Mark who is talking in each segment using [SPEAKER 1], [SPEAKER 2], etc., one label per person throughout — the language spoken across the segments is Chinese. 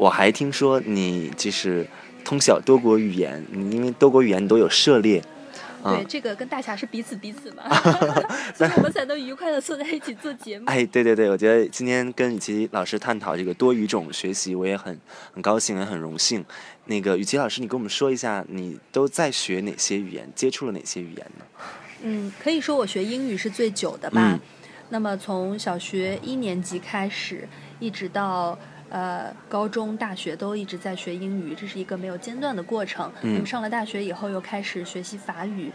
[SPEAKER 1] 我还听说你就是通晓多国语言，你因为多国语言你都有涉猎。
[SPEAKER 2] 对，这个跟大侠是彼此彼此嘛，所以我们才能愉快的坐在一起做节目。
[SPEAKER 1] 哎，对对对，我觉得今天跟雨琦老师探讨这个多语种学习，我也很很高兴，也很荣幸。那个雨琦老师，你跟我们说一下，你都在学哪些语言，接触了哪些语言呢？
[SPEAKER 2] 嗯，可以说我学英语是最久的吧。那么从小学一年级开始，一直到。呃，高中、大学都一直在学英语，这是一个没有间断的过程。那么上了大学以后，又开始学习法语。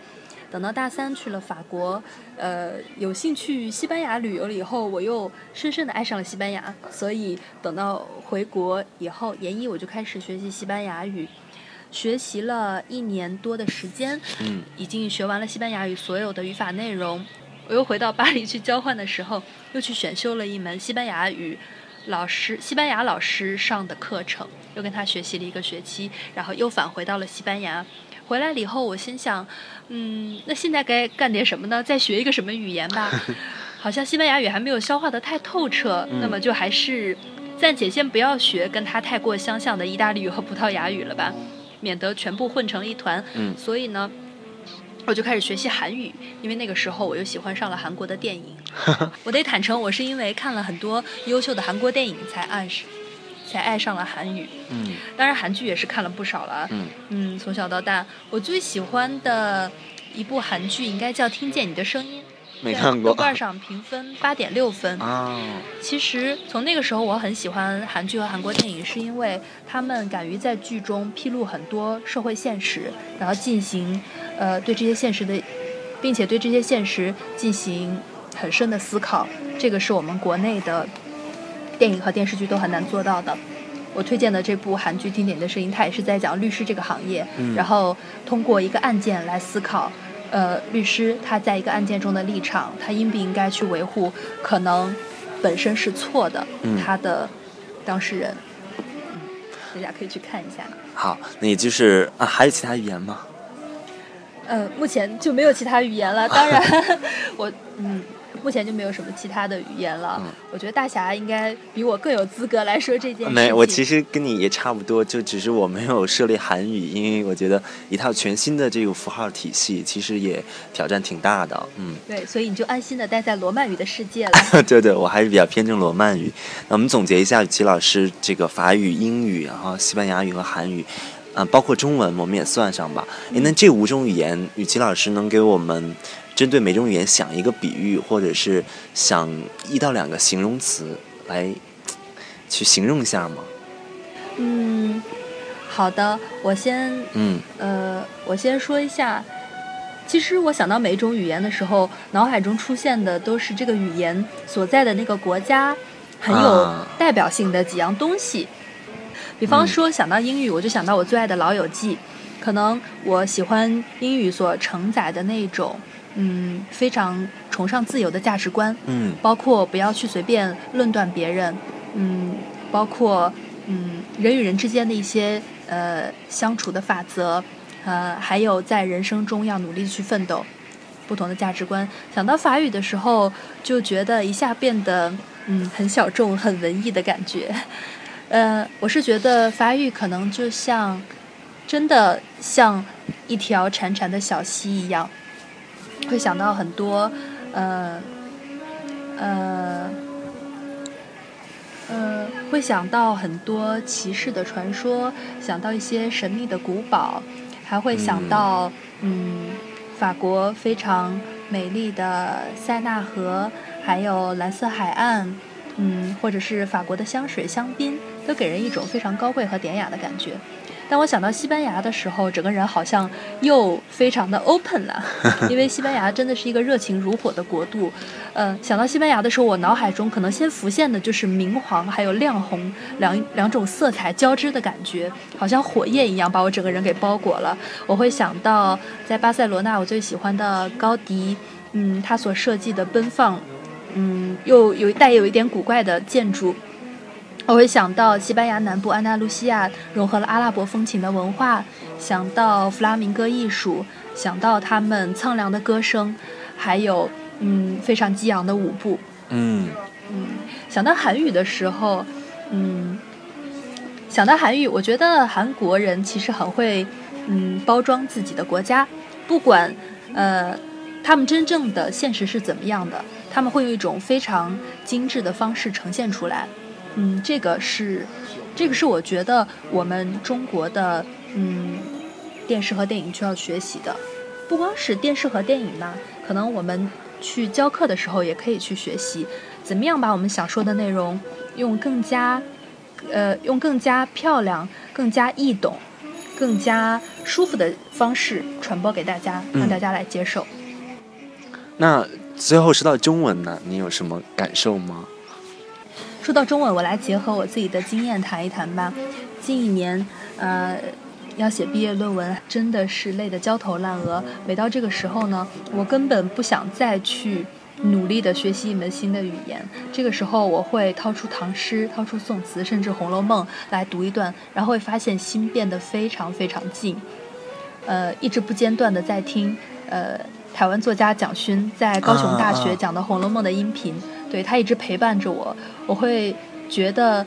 [SPEAKER 2] 等到大三去了法国，呃，有幸去西班牙旅游了以后，我又深深的爱上了西班牙。所以等到回国以后，研一我就开始学习西班牙语，学习了一年多的时间，
[SPEAKER 1] 嗯，
[SPEAKER 2] 已经学完了西班牙语所有的语法内容。我又回到巴黎去交换的时候，又去选修了一门西班牙语。老师，西班牙老师上的课程，又跟他学习了一个学期，然后又返回到了西班牙。回来了以后，我心想，嗯，那现在该干点什么呢？再学一个什么语言吧？好像西班牙语还没有消化的太透彻，那么就还是暂且先不要学跟他太过相像的意大利语和葡萄牙语了吧，免得全部混成一团。
[SPEAKER 1] 嗯，
[SPEAKER 2] 所以呢。我就开始学习韩语，因为那个时候我又喜欢上了韩国的电影。我得坦诚，我是因为看了很多优秀的韩国电影才爱上，才爱上了韩语。
[SPEAKER 1] 嗯，
[SPEAKER 2] 当然韩剧也是看了不少了。
[SPEAKER 1] 嗯
[SPEAKER 2] 嗯，从小到大，我最喜欢的一部韩剧应该叫《听见你的声音》。
[SPEAKER 1] 没看过。
[SPEAKER 2] 豆瓣上评分八点六分。
[SPEAKER 1] 啊。
[SPEAKER 2] 其实从那个时候，我很喜欢韩剧和韩国电影，是因为他们敢于在剧中披露很多社会现实，然后进行。呃，对这些现实的，并且对这些现实进行很深的思考，这个是我们国内的电影和电视剧都很难做到的。我推荐的这部韩剧《经典的声音》，它也是在讲律师这个行业，然后通过一个案件来思考，呃，律师他在一个案件中的立场，他应不应该去维护可能本身是错的他的当事人。嗯，大家可以去看一下。
[SPEAKER 1] 好，那也就是啊，还有其他语言吗？
[SPEAKER 2] 呃，目前就没有其他语言了。当然，我嗯，目前就没有什么其他的语言了。我觉得大侠应该比我更有资格来说这件事。
[SPEAKER 1] 没，我其实跟你也差不多，就只是我没有涉猎韩语，因为我觉得一套全新的这个符号体系，其实也挑战挺大的。嗯，
[SPEAKER 2] 对，所以你就安心的待在罗曼语的世界了。
[SPEAKER 1] 对对，我还是比较偏重罗曼语。那我们总结一下，齐老师这个法语、英语，然后西班牙语和韩语。啊，包括中文，我们也算上吧。诶，那这五种语言，雨琦老师能给我们针对每种语言想一个比喻，或者是想一到两个形容词来去形容一下吗？
[SPEAKER 2] 嗯，好的，我先，
[SPEAKER 1] 嗯，
[SPEAKER 2] 呃，我先说一下。其实我想到每一种语言的时候，脑海中出现的都是这个语言所在的那个国家很有代表性的几样东西。比方说想到英语，我就想到我最爱的《老友记》，可能我喜欢英语所承载的那种，嗯，非常崇尚自由的价值观，
[SPEAKER 1] 嗯，
[SPEAKER 2] 包括不要去随便论断别人，嗯，包括嗯人与人之间的一些呃相处的法则，呃，还有在人生中要努力去奋斗，不同的价值观。想到法语的时候，就觉得一下变得嗯很小众、很文艺的感觉。呃，我是觉得发育可能就像，真的像一条潺潺的小溪一样，会想到很多，呃，呃，呃，会想到很多骑士的传说，想到一些神秘的古堡，还会想到，嗯，法国非常美丽的塞纳河，还有蓝色海岸，嗯，或者是法国的香水、香槟。都给人一种非常高贵和典雅的感觉。当我想到西班牙的时候，整个人好像又非常的 open 了，因为西班牙真的是一个热情如火的国度。呃，想到西班牙的时候，我脑海中可能先浮现的就是明黄还有亮红两两种色彩交织的感觉，好像火焰一样把我整个人给包裹了。我会想到在巴塞罗那，我最喜欢的高迪，嗯，他所设计的奔放，嗯，又有带有一点古怪的建筑。我会想到西班牙南部安达卢西亚融合了阿拉伯风情的文化，想到弗拉明戈艺术，想到他们苍凉的歌声，还有嗯非常激昂的舞步。
[SPEAKER 1] 嗯
[SPEAKER 2] 嗯，想到韩语的时候，嗯，想到韩语，我觉得韩国人其实很会，嗯，包装自己的国家，不管呃他们真正的现实是怎么样的，他们会用一种非常精致的方式呈现出来。嗯，这个是这个是我觉得我们中国的嗯电视和电影需要学习的，不光是电视和电影嘛，可能我们去教课的时候也可以去学习，怎么样把我们想说的内容用更加呃用更加漂亮、更加易懂、更加舒服的方式传播给大家，让大家来接受。
[SPEAKER 1] 那最后说到中文呢，你有什么感受吗？
[SPEAKER 2] 说到中文，我来结合我自己的经验谈一谈吧。近一年，呃，要写毕业论文，真的是累得焦头烂额。每到这个时候呢，我根本不想再去努力的学习一门新的语言。这个时候，我会掏出唐诗，掏出宋词，甚至《红楼梦》来读一段，然后会发现心变得非常非常静。呃，一直不间断的在听，呃。台湾作家蒋勋在高雄大学讲的《红楼梦》的音频，对他一直陪伴着我。我会觉得，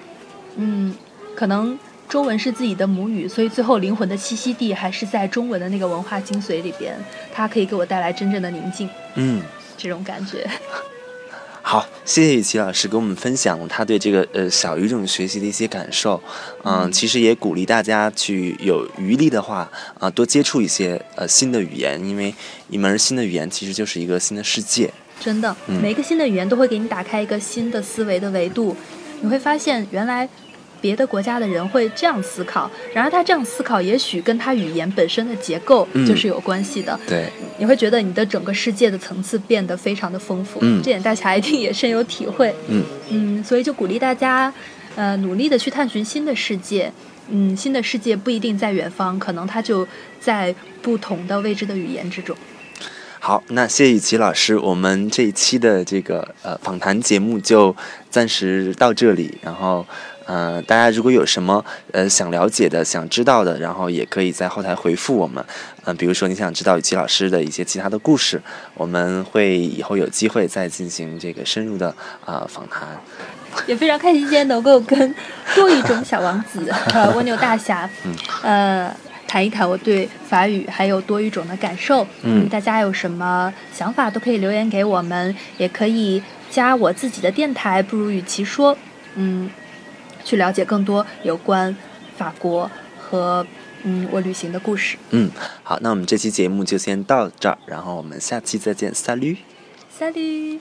[SPEAKER 2] 嗯，可能中文是自己的母语，所以最后灵魂的栖息地还是在中文的那个文化精髓里边。它可以给我带来真正的宁静，
[SPEAKER 1] 嗯，
[SPEAKER 2] 这种感觉。
[SPEAKER 1] 好，谢谢雨琦老师给我们分享他对这个呃小语种学习的一些感受，嗯，其实也鼓励大家去有余力的话啊，多接触一些呃新的语言，因为一门新的语言其实就是一个新的世界。
[SPEAKER 2] 真的，每一个新的语言都会给你打开一个新的思维的维度，你会发现原来。别的国家的人会这样思考，然而他这样思考，也许跟他语言本身的结构就是有关系的。
[SPEAKER 1] 对，
[SPEAKER 2] 你会觉得你的整个世界的层次变得非常的丰富。
[SPEAKER 1] 嗯，
[SPEAKER 2] 这点大家一定也深有体会。
[SPEAKER 1] 嗯
[SPEAKER 2] 嗯，所以就鼓励大家，呃，努力的去探寻新的世界。嗯，新的世界不一定在远方，可能它就在不同的未知的语言之中。
[SPEAKER 1] 好，那谢谢雨琪老师，我们这一期的这个呃访谈节目就暂时到这里，然后。嗯，大家如果有什么呃想了解的、想知道的，然后也可以在后台回复我们。嗯，比如说你想知道雨琦老师的一些其他的故事，我们会以后有机会再进行这个深入的啊访谈。
[SPEAKER 2] 也非常开心今天能够跟 多语种小王子和蜗牛大侠，呃谈一谈我对法语还有多语种的感受。
[SPEAKER 1] 嗯，
[SPEAKER 2] 大家有什么想法都可以留言给我们，也可以加我自己的电台，不如与其说，嗯。去了解更多有关法国和嗯我旅行的故事。
[SPEAKER 1] 嗯，好，那我们这期节目就先到这儿，然后我们下期再见，萨 a
[SPEAKER 2] 萨 u